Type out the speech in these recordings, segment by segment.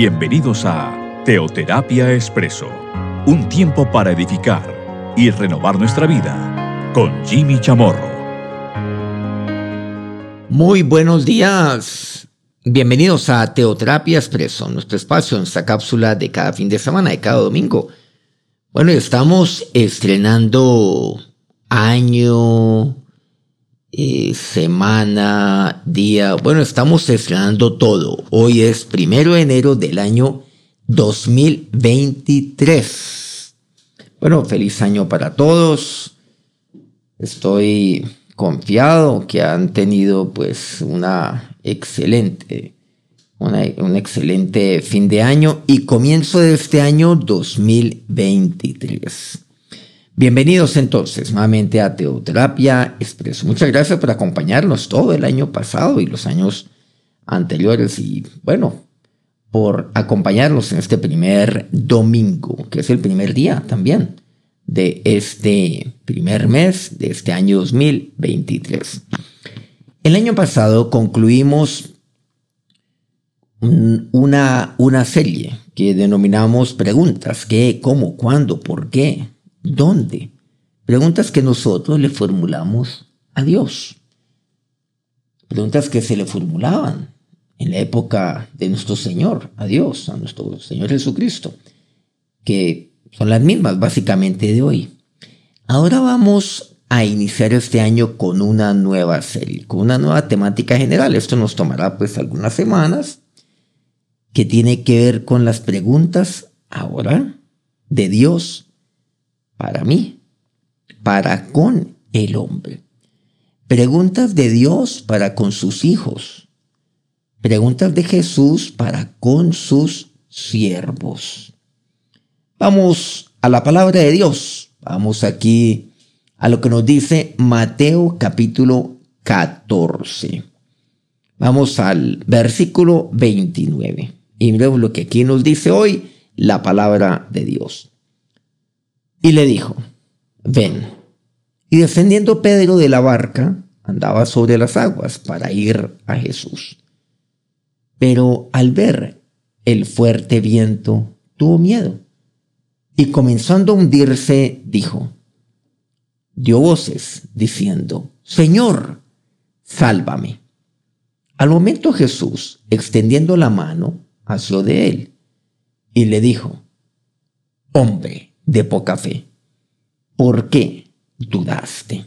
Bienvenidos a Teoterapia Expreso, un tiempo para edificar y renovar nuestra vida con Jimmy Chamorro. Muy buenos días. Bienvenidos a Teoterapia Expreso, nuestro espacio en esta cápsula de cada fin de semana, de cada domingo. Bueno, estamos estrenando año, eh, semana, día. Bueno, estamos estrenando todo. Hoy es primero de enero del año 2023. Bueno, feliz año para todos. Estoy confiado que han tenido pues una excelente, un excelente fin de año y comienzo de este año 2023. Bienvenidos entonces nuevamente a Teoterapia Expreso. Muchas gracias por acompañarnos todo el año pasado y los años anteriores y bueno, por acompañarnos en este primer domingo, que es el primer día también de este primer mes de este año 2023. El año pasado concluimos una, una serie que denominamos preguntas, qué, cómo, cuándo, por qué, ¿Dónde? Preguntas que nosotros le formulamos a Dios. Preguntas que se le formulaban en la época de nuestro Señor, a Dios, a nuestro Señor Jesucristo, que son las mismas básicamente de hoy. Ahora vamos a iniciar este año con una nueva serie, con una nueva temática general. Esto nos tomará pues algunas semanas, que tiene que ver con las preguntas ahora de Dios para mí, para con el hombre. Preguntas de Dios para con sus hijos. Preguntas de Jesús para con sus siervos. Vamos a la palabra de Dios. Vamos aquí a lo que nos dice Mateo capítulo 14. Vamos al versículo 29. Y miremos lo que aquí nos dice hoy la palabra de Dios. Y le dijo, ven. Y descendiendo Pedro de la barca, andaba sobre las aguas para ir a Jesús. Pero al ver el fuerte viento, tuvo miedo. Y comenzando a hundirse, dijo, dio voces diciendo, Señor, sálvame. Al momento Jesús, extendiendo la mano, asió de él y le dijo, Hombre, de poca fe. ¿Por qué dudaste?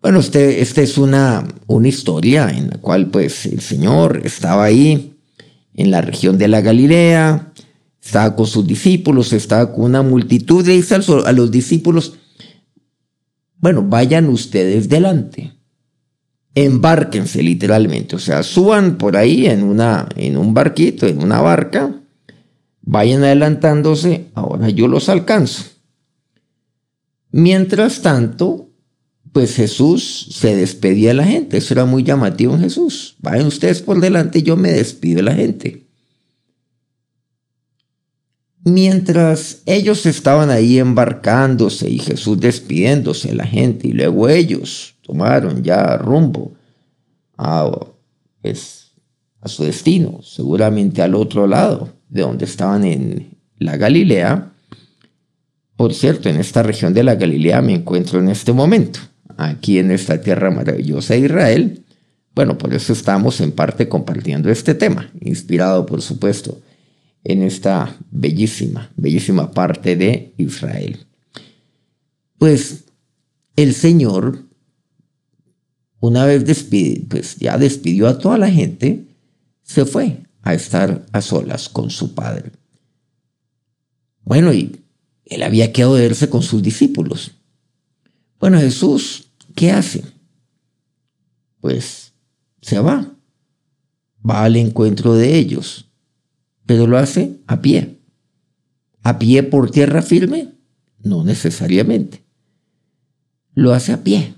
Bueno, este, esta es una, una historia en la cual pues el Señor estaba ahí en la región de la Galilea, estaba con sus discípulos, estaba con una multitud, y dice a los discípulos, bueno, vayan ustedes delante, embárquense literalmente, o sea, suban por ahí en, una, en un barquito, en una barca, vayan adelantándose, ahora yo los alcanzo. Mientras tanto, pues Jesús se despedía de la gente, eso era muy llamativo en Jesús. Vayan ustedes por delante, yo me despido de la gente. Mientras ellos estaban ahí embarcándose y Jesús despidiéndose de la gente y luego ellos tomaron ya rumbo a, pues, a su destino, seguramente al otro lado de donde estaban en la Galilea. Por cierto, en esta región de la Galilea me encuentro en este momento, aquí en esta tierra maravillosa de Israel. Bueno, por eso estamos en parte compartiendo este tema, inspirado por supuesto en esta bellísima, bellísima parte de Israel. Pues el Señor, una vez despide, pues ya despidió a toda la gente, se fue a estar a solas con su padre. Bueno, y él había de verse con sus discípulos. Bueno, Jesús, ¿qué hace? Pues se va, va al encuentro de ellos, pero lo hace a pie. ¿A pie por tierra firme? No necesariamente. Lo hace a pie.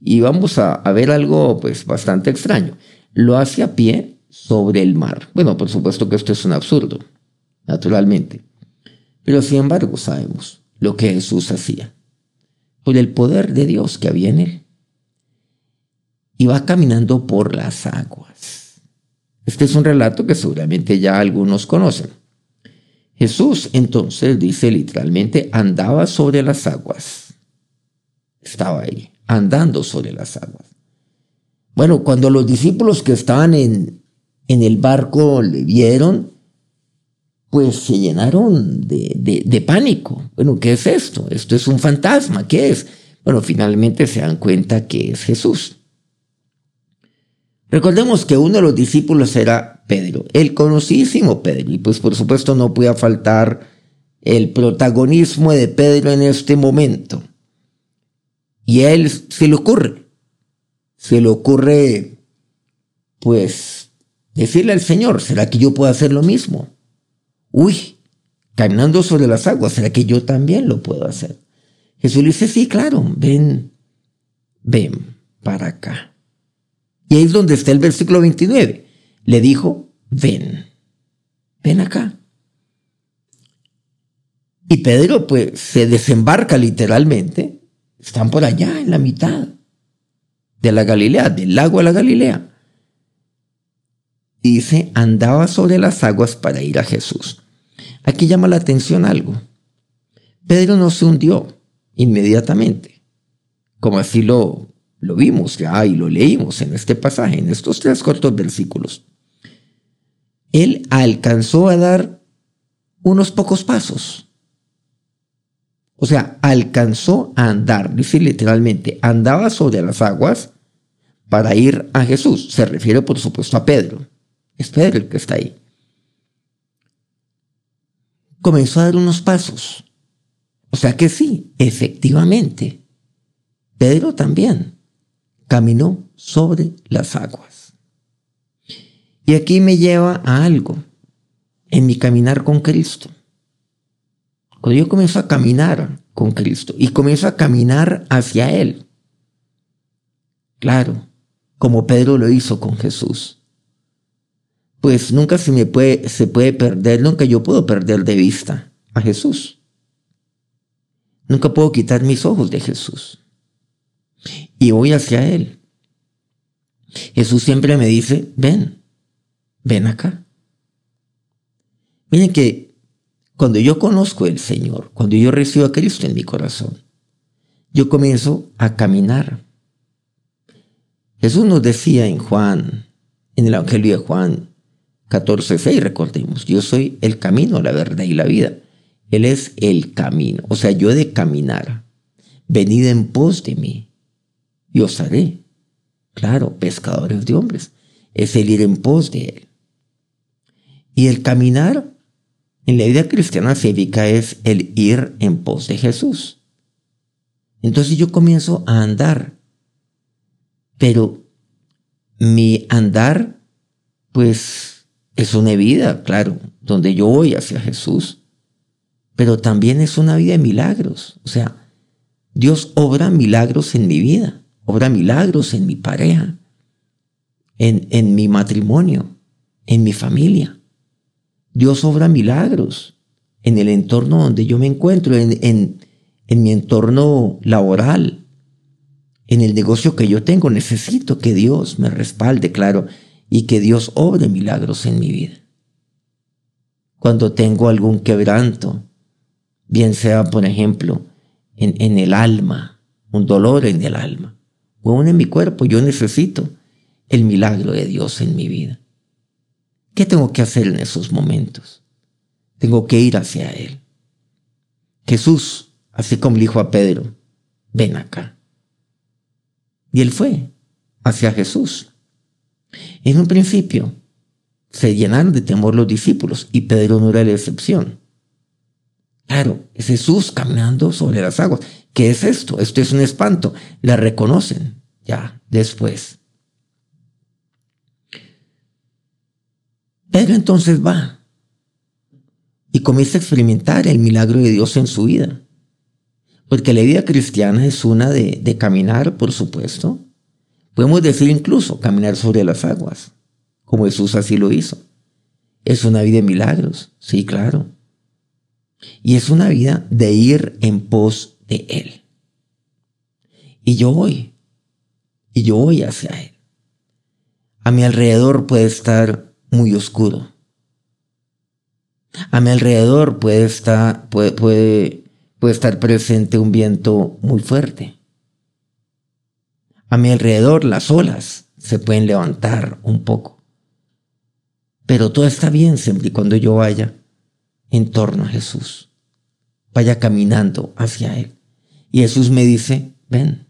Y vamos a, a ver algo pues bastante extraño. Lo hace a pie sobre el mar. Bueno, por supuesto que esto es un absurdo, naturalmente. Pero sin embargo sabemos lo que Jesús hacía. Por el poder de Dios que había en él. Y va caminando por las aguas. Este es un relato que seguramente ya algunos conocen. Jesús entonces dice literalmente andaba sobre las aguas. Estaba ahí, andando sobre las aguas. Bueno, cuando los discípulos que estaban en, en el barco le vieron, pues se llenaron de, de, pánico. Bueno, ¿qué es esto? Esto es un fantasma, ¿qué es? Bueno, finalmente se dan cuenta que es Jesús. Recordemos que uno de los discípulos era Pedro, el conocidísimo Pedro, y pues por supuesto no podía faltar el protagonismo de Pedro en este momento. Y a él se le ocurre, se le ocurre, pues, decirle al Señor, ¿será que yo puedo hacer lo mismo? Uy, caminando sobre las aguas, ¿será que yo también lo puedo hacer? Jesús le dice, sí, claro, ven, ven para acá. Y ahí es donde está el versículo 29. Le dijo, ven, ven acá. Y Pedro pues se desembarca literalmente. Están por allá en la mitad de la Galilea, del lago de la Galilea. Dice, andaba sobre las aguas para ir a Jesús. Aquí llama la atención algo. Pedro no se hundió inmediatamente, como así lo lo vimos ya y lo leímos en este pasaje, en estos tres cortos versículos. Él alcanzó a dar unos pocos pasos. O sea, alcanzó a andar, dice literalmente, andaba sobre las aguas para ir a Jesús. Se refiere, por supuesto, a Pedro. Es Pedro el que está ahí. Comenzó a dar unos pasos. O sea que sí, efectivamente. Pedro también caminó sobre las aguas. Y aquí me lleva a algo en mi caminar con Cristo. Cuando yo comienzo a caminar con Cristo y comienzo a caminar hacia Él, claro, como Pedro lo hizo con Jesús, pues nunca se me puede, se puede perder, nunca yo puedo perder de vista a Jesús. Nunca puedo quitar mis ojos de Jesús y voy hacia Él. Jesús siempre me dice, ven, ven acá. Miren que cuando yo conozco al Señor, cuando yo recibo a Cristo en mi corazón, yo comienzo a caminar. Jesús nos decía en Juan, en el Evangelio de Juan 14, 6, recordemos, yo soy el camino, la verdad y la vida. Él es el camino, o sea, yo he de caminar. Venid en pos de mí y os haré, claro, pescadores de hombres. Es el ir en pos de Él. Y el caminar en la vida cristiana significa es el ir en pos de Jesús. Entonces yo comienzo a andar, pero mi andar, pues, es una vida, claro, donde yo voy hacia Jesús, pero también es una vida de milagros. O sea, Dios obra milagros en mi vida obra milagros en mi pareja, en, en mi matrimonio, en mi familia. Dios obra milagros en el entorno donde yo me encuentro, en, en, en mi entorno laboral, en el negocio que yo tengo. Necesito que Dios me respalde, claro, y que Dios obre milagros en mi vida. Cuando tengo algún quebranto, bien sea, por ejemplo, en, en el alma, un dolor en el alma, aún en mi cuerpo, yo necesito el milagro de Dios en mi vida. ¿Qué tengo que hacer en esos momentos? Tengo que ir hacia Él. Jesús, así como le dijo a Pedro, ven acá. Y él fue hacia Jesús. En un principio se llenaron de temor los discípulos y Pedro no era la excepción. Claro, es Jesús caminando sobre las aguas. ¿Qué es esto? Esto es un espanto. La reconocen ya después. Pedro entonces va y comienza a experimentar el milagro de Dios en su vida. Porque la vida cristiana es una de, de caminar, por supuesto. Podemos decir incluso caminar sobre las aguas, como Jesús así lo hizo. Es una vida de milagros, sí, claro. Y es una vida de ir en pos de Él. Y yo voy, y yo voy hacia Él. A mi alrededor puede estar muy oscuro. A mi alrededor puede estar, puede, puede, puede estar presente un viento muy fuerte. A mi alrededor las olas se pueden levantar un poco. Pero todo está bien siempre y cuando yo vaya en torno a Jesús. Vaya caminando hacia Él. Y Jesús me dice, ven,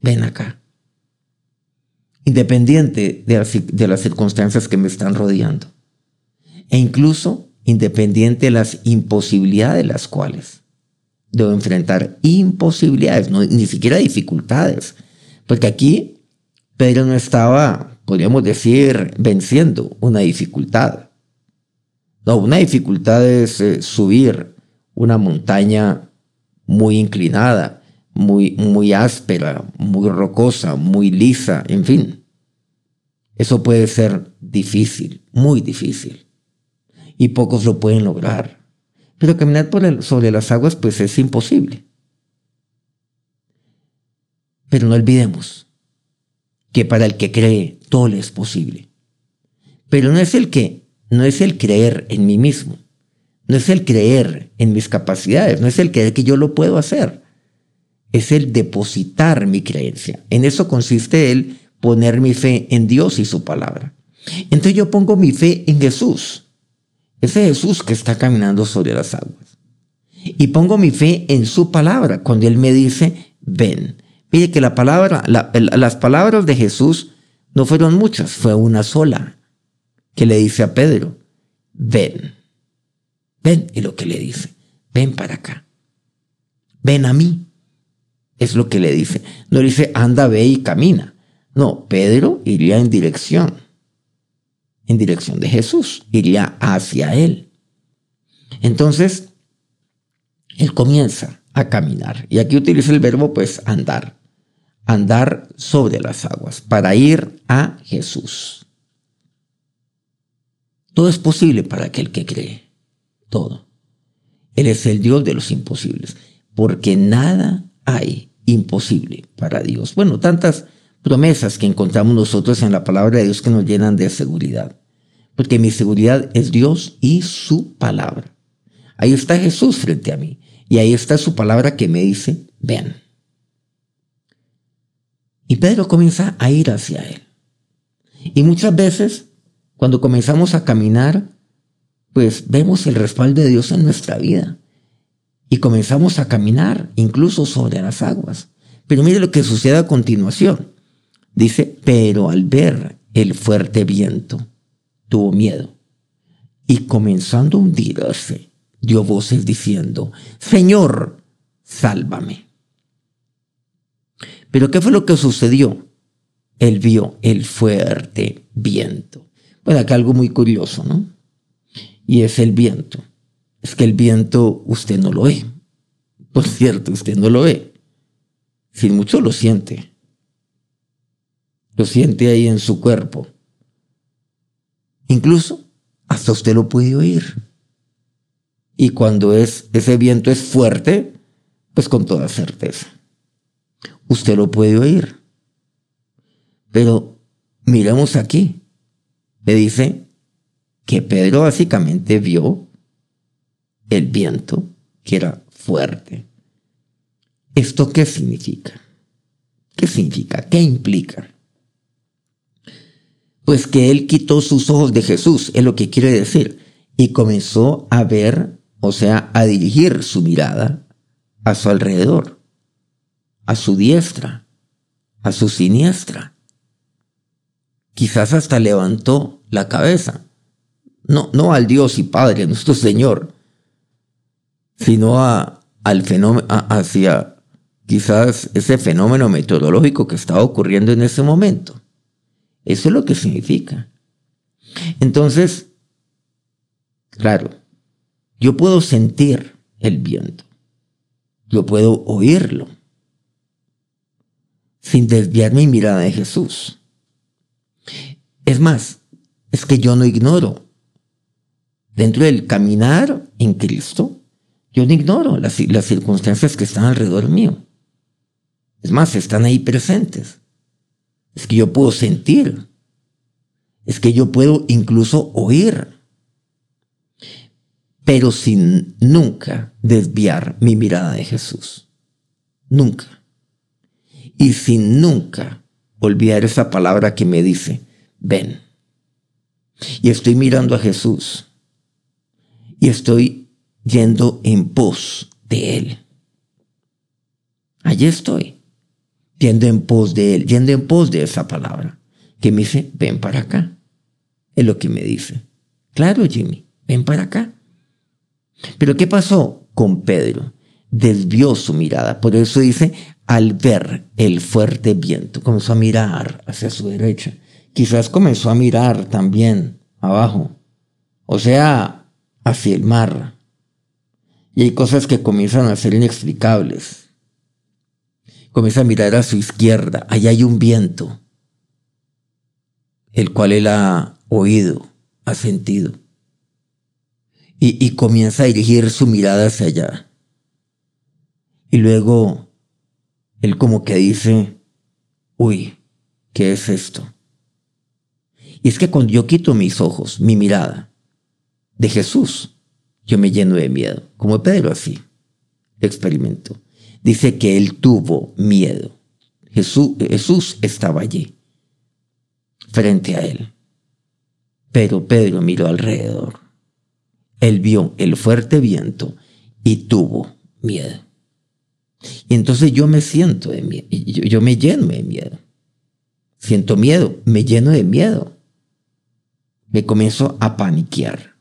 ven acá. Independiente de las, circunstancias que me están rodeando. E incluso independiente de las imposibilidades de las cuales debo enfrentar. Imposibilidades, ni siquiera dificultades. Porque aquí Pedro no estaba, podríamos decir, venciendo una dificultad. No, una dificultad es eh, subir una montaña muy inclinada, muy, muy áspera, muy rocosa, muy lisa, en fin. Eso puede ser difícil, muy difícil. Y pocos lo pueden lograr. Pero caminar por sobre las aguas pues es imposible. Pero no olvidemos que para el que cree todo le es posible. Pero no es el que, no es el creer en mí mismo, no es el creer en mis capacidades, no es el creer que yo lo puedo hacer, es el depositar mi creencia. En eso consiste el poner mi fe en Dios y su palabra. Entonces yo pongo mi fe en Jesús, ese Jesús que está caminando sobre las aguas. Y pongo mi fe en su palabra cuando Él me dice, ven. Mire que la palabra, las palabras de Jesús no fueron muchas, fue una sola que le dice a Pedro, ven, ven, y lo que le dice, ven para acá, ven a mí, es lo que le dice. No le dice, anda, ve y camina. No, Pedro iría en dirección, en dirección de Jesús, iría hacia él. Entonces, él comienza a caminar. Y aquí utiliza el verbo, pues, andar andar sobre las aguas, para ir a Jesús. Todo es posible para aquel que cree. Todo. Él es el Dios de los imposibles, porque nada hay imposible para Dios. Bueno, tantas promesas que encontramos nosotros en la palabra de Dios que nos llenan de seguridad. Porque mi seguridad es Dios y su palabra. Ahí está Jesús frente a mí. Y ahí está su palabra que me dice, ven. Y Pedro comienza a ir hacia él. Y muchas veces, cuando comenzamos a caminar, pues vemos el respaldo de Dios en nuestra vida. Y comenzamos a caminar incluso sobre las aguas. Pero mire lo que sucede a continuación. Dice, pero al ver el fuerte viento, tuvo miedo. Y comenzando a hundirse, dio voces diciendo, Señor, sálvame. Pero ¿qué fue lo que sucedió? Él vio el fuerte viento. Bueno, acá algo muy curioso, ¿no? Y es el viento. Es que el viento usted no lo ve. Por cierto, usted no lo ve. Sin mucho lo siente. Lo siente ahí en su cuerpo. Incluso hasta usted lo puede oír. Y cuando es, ese viento es fuerte, pues con toda certeza usted lo puede oír. Pero miremos aquí. Le dice que Pedro básicamente vio el viento que era fuerte. ¿Esto qué significa? ¿Qué significa? ¿Qué implica? Pues que él quitó sus ojos de Jesús, es lo que quiere decir, y comenzó a ver, o sea, a dirigir su mirada a su alrededor a su diestra, a su siniestra. Quizás hasta levantó la cabeza, no, no al Dios y Padre, nuestro Señor, sino a, al fenómeno, hacia quizás ese fenómeno meteorológico que estaba ocurriendo en ese momento. Eso es lo que significa. Entonces, claro, yo puedo sentir el viento, yo puedo oírlo, sin desviar mi mirada de Jesús. Es más, es que yo no ignoro. Dentro del caminar en Cristo, yo no ignoro las, las circunstancias que están alrededor mío. Es más, están ahí presentes. Es que yo puedo sentir es que yo puedo incluso oír, pero sin nunca desviar mi mirada de Jesús. Nunca. Y sin nunca olvidar esa palabra que me dice, ven. Y estoy mirando a Jesús. Y estoy yendo en pos de Él. Allí estoy, yendo en pos de Él, yendo en pos de esa palabra, que me dice, ven para acá. Es lo que me dice. Claro, Jimmy, ven para acá. Pero ¿qué pasó con Pedro? Desvió su mirada. Por eso dice, al ver el fuerte viento, comenzó a mirar hacia su derecha. Quizás comenzó a mirar también abajo. O sea, hacia el mar. Y hay cosas que comienzan a ser inexplicables. Comienza a mirar a su izquierda. Allá hay un viento, el cual él ha oído, ha sentido. Y, y comienza a dirigir su mirada hacia allá. Y luego él como que dice, uy, ¿qué es esto? Y es que cuando yo quito mis ojos, mi mirada de Jesús, yo me lleno de miedo, como Pedro así experimentó. Dice que él tuvo miedo. Jesús, Jesús estaba allí, frente a él. Pero Pedro miró alrededor. Él vio el fuerte viento y tuvo miedo. Y entonces yo me siento de miedo, yo, me lleno de miedo. Siento miedo, me lleno de miedo. Me comienzo a paniquear.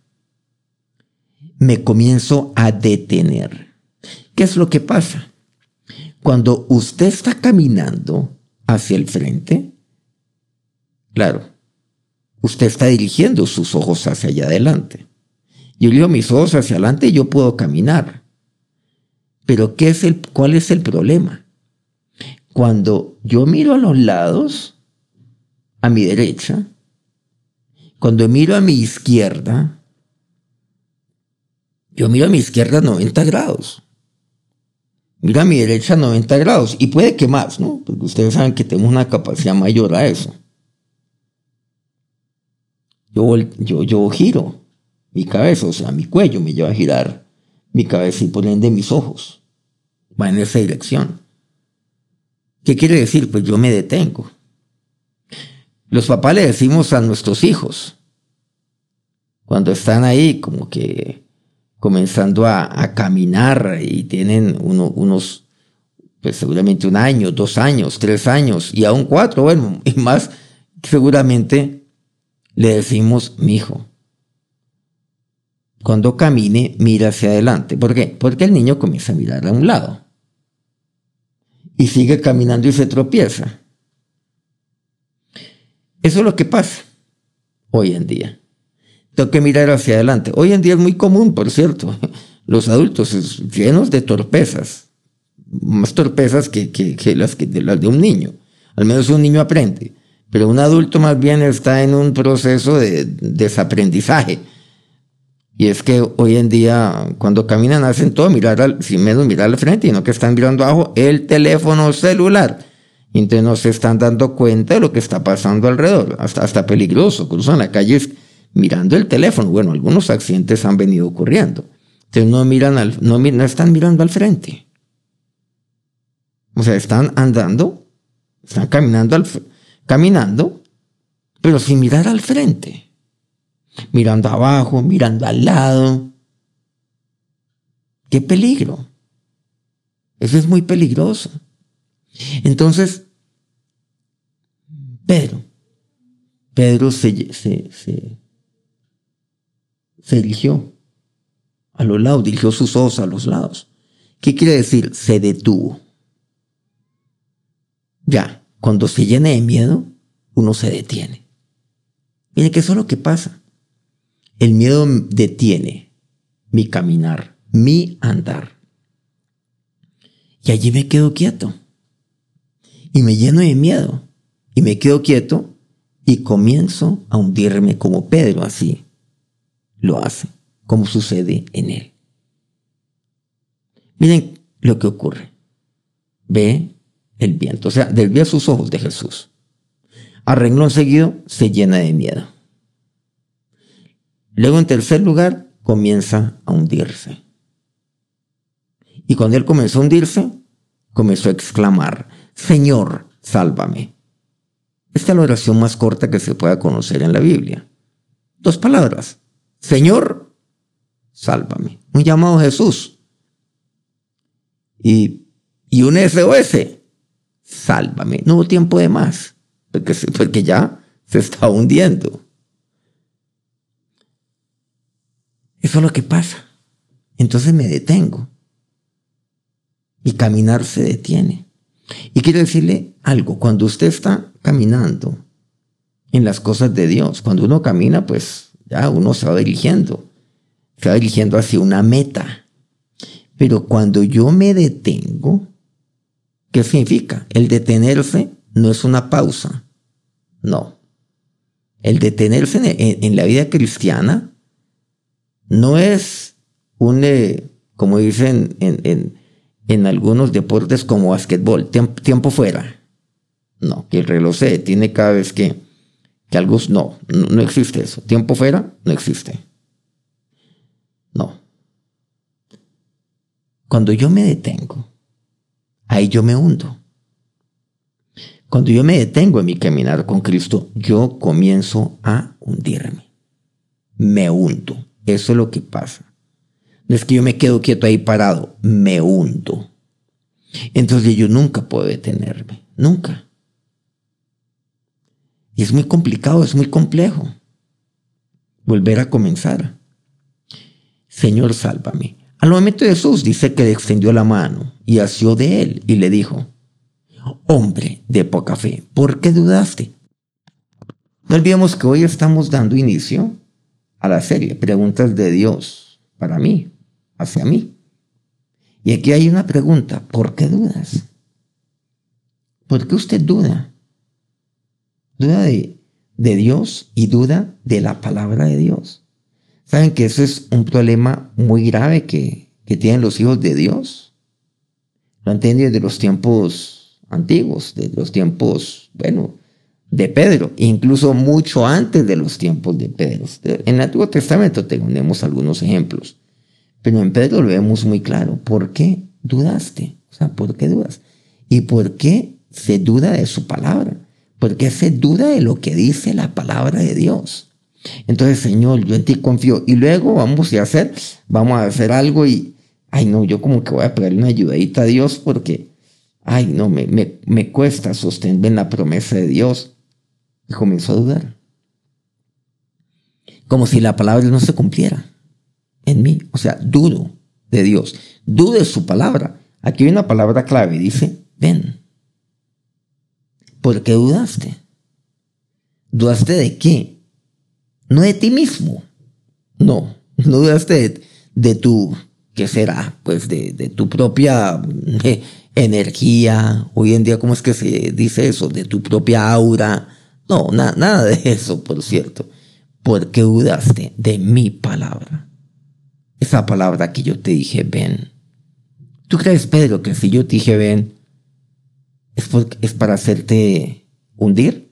Me comienzo a detener. ¿Qué es lo que pasa? Cuando usted está caminando hacia el frente, claro, usted está dirigiendo sus ojos hacia allá adelante. Yo digo mis ojos hacia adelante y yo puedo caminar. Pero ¿qué es el, ¿cuál es el problema? Cuando yo miro a los lados, a mi derecha, cuando miro a mi izquierda, yo miro a mi izquierda 90 grados. Miro a mi derecha 90 grados. Y puede que más, ¿no? Porque ustedes saben que tengo una capacidad mayor a eso. Yo, yo, yo giro mi cabeza, o sea, mi cuello me lleva a girar mi cabeza y por ende mis ojos. Va en esa dirección. ¿Qué quiere decir? Pues yo me detengo. Los papás le decimos a nuestros hijos, cuando están ahí como que comenzando a, caminar y tienen unos, pues seguramente un año, dos años, tres años y aún cuatro, bueno, y más, seguramente le decimos, mi hijo, cuando camine, mira hacia adelante. ¿Por qué? Porque el niño comienza a mirar a un lado. Y sigue caminando y se tropieza. Eso es lo que pasa hoy en día. Tengo que mirar hacia adelante. Hoy en día es muy común, por cierto, los adultos llenos de torpezas. Más torpezas que, las, las de un niño. Al menos un niño aprende. Pero un adulto más bien está en un proceso de desaprendizaje y es que hoy en día, cuando caminan, hacen todo mirar al, sin menos mirar al frente, y no que están mirando abajo el teléfono celular. Y entonces no se están dando cuenta de lo que está pasando alrededor. Hasta, hasta peligroso. Cruzan la calle mirando el teléfono. Bueno, algunos accidentes han venido ocurriendo. Entonces no miran al, no, no están mirando al frente. O sea, están andando, están caminando al, caminando, pero sin mirar al frente mirando abajo, mirando al lado. ¡Qué peligro! Eso es muy peligroso. Entonces, Pedro, Pedro se, se, se, se dirigió a los lados, dirigió sus ojos a los lados. ¿Qué quiere decir? Se detuvo. Ya, cuando se llena de miedo, uno se detiene. Mire que eso es lo que pasa. El miedo detiene mi caminar, mi andar. Y allí me quedo quieto. Y me lleno de miedo. Y me quedo quieto y comienzo a hundirme como Pedro así lo hace, como sucede en él. Miren lo que ocurre. Ve el viento, o sea, desvía sus ojos de Jesús. A renglón seguido se llena de miedo. Luego, en tercer lugar, comienza a hundirse. Y cuando él comenzó a hundirse, comenzó a exclamar, Señor, sálvame. Esta es la oración más corta que se pueda conocer en la Biblia. Dos palabras. Señor, sálvame. Un llamado a Jesús. Y, y un SOS. Sálvame. No hubo tiempo de más. Porque, porque ya se está hundiendo. Eso es lo que pasa. Entonces me detengo. Y caminar se detiene. Y quiero decirle algo, cuando usted está caminando en las cosas de Dios, cuando uno camina, pues ya uno se va dirigiendo, se va dirigiendo hacia una meta. Pero cuando yo me detengo, ¿qué significa? El detenerse no es una pausa, no. El detenerse en, la vida cristiana no es un, eh, como dicen en en algunos deportes como básquetbol, tiempo, fuera. No, que el reloj se detiene cada vez que, que algo... No, no existe eso. Tiempo fuera, no existe. No. Cuando yo me detengo, ahí yo me hundo. Cuando yo me detengo en mi caminar con Cristo, yo comienzo a hundirme. Me hundo. Eso es lo que pasa. No es que yo me quedo quieto ahí parado, me hundo. Entonces yo nunca puedo detenerme, nunca. Y es muy complicado, es muy complejo volver a comenzar. Señor, sálvame. Al momento Jesús dice que le extendió la mano y asió de él y le dijo, hombre de poca fe, ¿por qué dudaste? No olvidemos que hoy estamos dando inicio a la serie Preguntas de Dios para mí hacia mí. Y aquí hay una pregunta, ¿por qué dudas? ¿Por qué usted duda? Duda de, de Dios y duda de la palabra de Dios. ¿Saben que eso es un problema muy grave que, que tienen los hijos de Dios? Lo han tenido desde los tiempos antiguos, desde los tiempos, bueno, de Pedro, incluso mucho antes de los tiempos de Pedro. En el Antiguo Testamento tenemos algunos ejemplos. Pero en Pedro lo vemos muy claro. ¿Por qué dudaste? O sea, ¿por qué dudas? ¿Y por qué se duda de su palabra? ¿Por qué se duda de lo que dice la palabra de Dios? Entonces, Señor, yo en ti confío. Y luego vamos a hacer, vamos a hacer algo y, ay, no, yo como que voy a pegarle una ayudadita a Dios porque, ay, no, me, me, me cuesta sostener en la promesa de Dios. Y comenzó a dudar. Como si la palabra no se cumpliera en mí. O sea, dudo de Dios, dudo de su palabra. Aquí hay una palabra clave, dice, ven. ¿Por qué dudaste? ¿Dudaste de qué? No de ti mismo. No, no dudaste de, tu, ¿qué será? Pues de, tu propia eh, energía. Hoy en día, ¿cómo es que se dice eso? De tu propia aura. No, nada de eso, por cierto. ¿Por qué dudaste de mi palabra? esa palabra que yo te dije, ven. ¿Tú crees, Pedro, que si yo te dije, ven, es, es para hacerte hundir?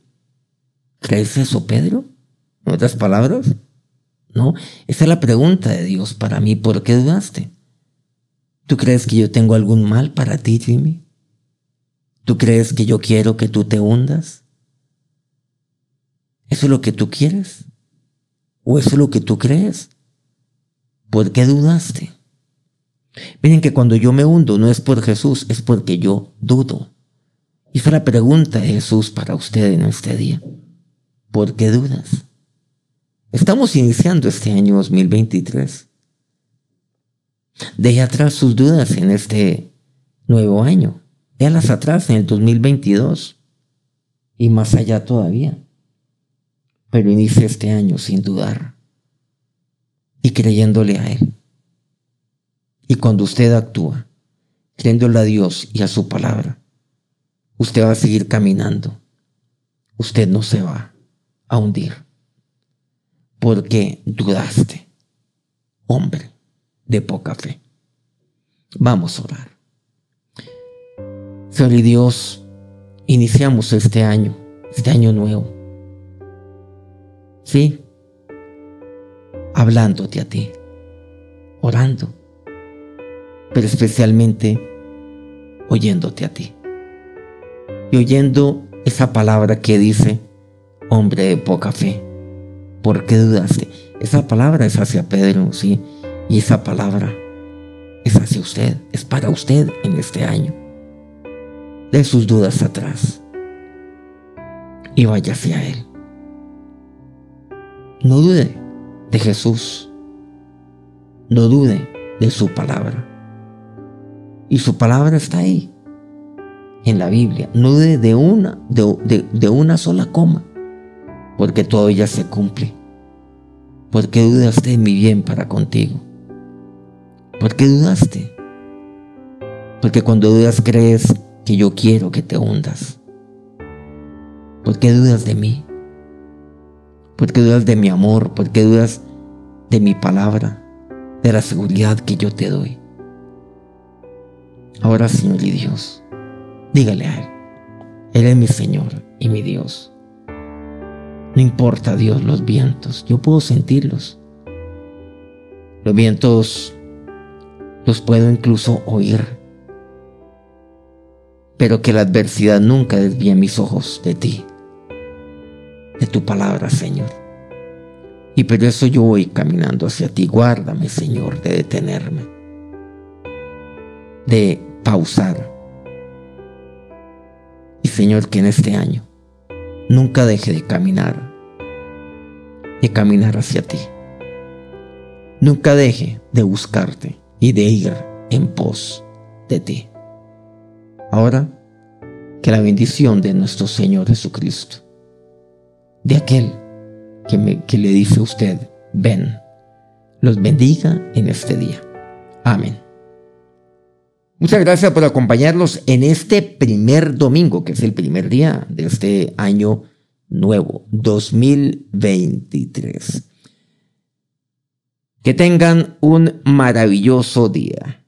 ¿Crees eso, Pedro? ¿En otras palabras? No, esa es la pregunta de Dios para mí. ¿Por qué dudaste? ¿Tú crees que yo tengo algún mal para ti, Jimmy? ¿Tú crees que yo quiero que tú te hundas? ¿Eso es lo que tú quieres? ¿O eso es lo que tú crees? ¿Por qué dudaste? Miren que cuando yo me hundo no es por Jesús, es porque yo dudo. Y fue la pregunta de Jesús para usted en este día. ¿Por qué dudas? Estamos iniciando este año 2023. Deje atrás sus dudas en este nuevo año. Déjalas atrás en el 2022 y más allá todavía. Pero inicie este año sin dudar y creyéndole a Él. Y cuando usted actúa, creyéndole a Dios y a su palabra, usted va a seguir caminando. Usted no se va a hundir. Porque dudaste, hombre de poca fe. Vamos a orar. Señor y Dios, iniciamos este año este año nuevo. Sí, hablándote a ti, orando, pero especialmente oyéndote a ti. Y oyendo esa palabra que dice, hombre de poca fe, ¿por qué dudaste? Esa palabra es hacia Pedro, sí, y esa palabra es hacia usted, es para usted en este año. De sus dudas atrás y vaya hacia Él. No dude de Jesús. No dude de su palabra. Y su palabra está ahí, en la Biblia. No dude de una, de, una sola coma, porque todo ya se cumple. ¿Por qué dudaste de mi bien para contigo? ¿Por qué dudaste? Porque cuando dudas crees que yo quiero que te hundas. ¿Por qué dudas de mí? ¿Por qué dudas de mi amor? ¿Por qué dudas de mi palabra? De la seguridad que yo te doy. Ahora, Señor y Dios, dígale a Él. Él es mi Señor y mi Dios. No importa, Dios, los vientos. Yo puedo sentirlos. Los vientos los puedo incluso oír. Pero que la adversidad nunca desvíe mis ojos de ti de tu palabra, Señor. Y por eso yo voy caminando hacia ti. Guárdame, Señor, de detenerme, de pausar. Y Señor, que en este año nunca deje de caminar, de caminar hacia ti. Nunca deje de buscarte y de ir en pos de ti. Ahora, que la bendición de nuestro Señor Jesucristo de aquel que, me, que le dice a usted, ven, los bendiga en este día. Amén. Muchas gracias por acompañarnos en este primer domingo, que es el primer día de este año nuevo, 2023. Que tengan un maravilloso día.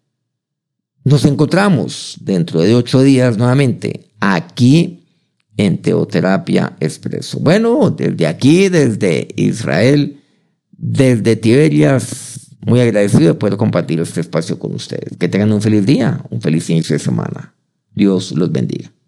Nos encontramos dentro de ocho días nuevamente aquí en Teoterapia Expreso. Bueno, desde aquí, desde Israel, desde Tiberias, muy agradecido de poder compartir este espacio con ustedes. Que tengan un feliz día, un feliz inicio de semana. Dios los bendiga.